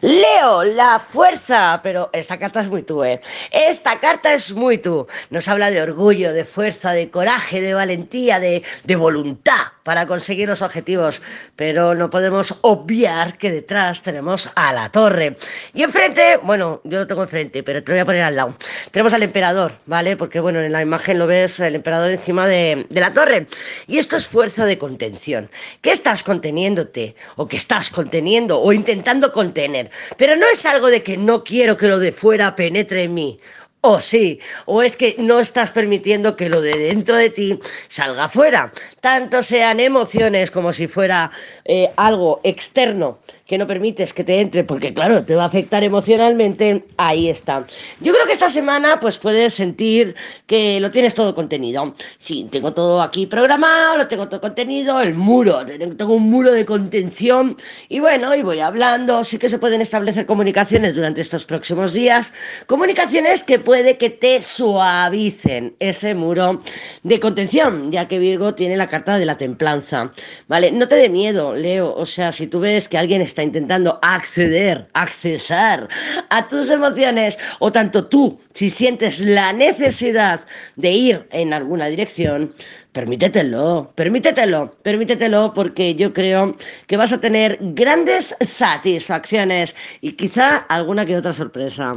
Leo, la fuerza, pero esta carta es muy tú, ¿eh? Esta carta es muy tú. Nos habla de orgullo, de fuerza, de coraje, de valentía, de, de voluntad para conseguir los objetivos, pero no podemos obviar que detrás tenemos a la torre. Y enfrente, bueno, yo lo tengo enfrente, pero te lo voy a poner al lado. Tenemos al emperador, ¿vale? Porque bueno, en la imagen lo ves el emperador encima de, de la torre. Y esto es fuerza de contención. ¿Qué estás conteniéndote? ¿O qué estás conteniendo? ¿O intentando contener? Pero no es algo de que no quiero que lo de fuera penetre en mí. O sí, o es que no estás permitiendo que lo de dentro de ti salga fuera. Tanto sean emociones como si fuera eh, algo externo que no permites que te entre, porque claro, te va a afectar emocionalmente, ahí está. Yo creo que esta semana pues puedes sentir que lo tienes todo contenido. Sí, tengo todo aquí programado, lo tengo todo contenido, el muro, tengo un muro de contención y bueno, y voy hablando, sí que se pueden establecer comunicaciones durante estos próximos días, comunicaciones que puede que te suavicen ese muro de contención, ya que Virgo tiene la carta de la templanza, ¿vale? No te dé miedo, Leo, o sea, si tú ves que alguien está intentando acceder, accesar a tus emociones, o tanto tú, si sientes la necesidad de ir en alguna dirección, permítetelo, permítetelo, permítetelo, porque yo creo que vas a tener grandes satisfacciones y quizá alguna que otra sorpresa.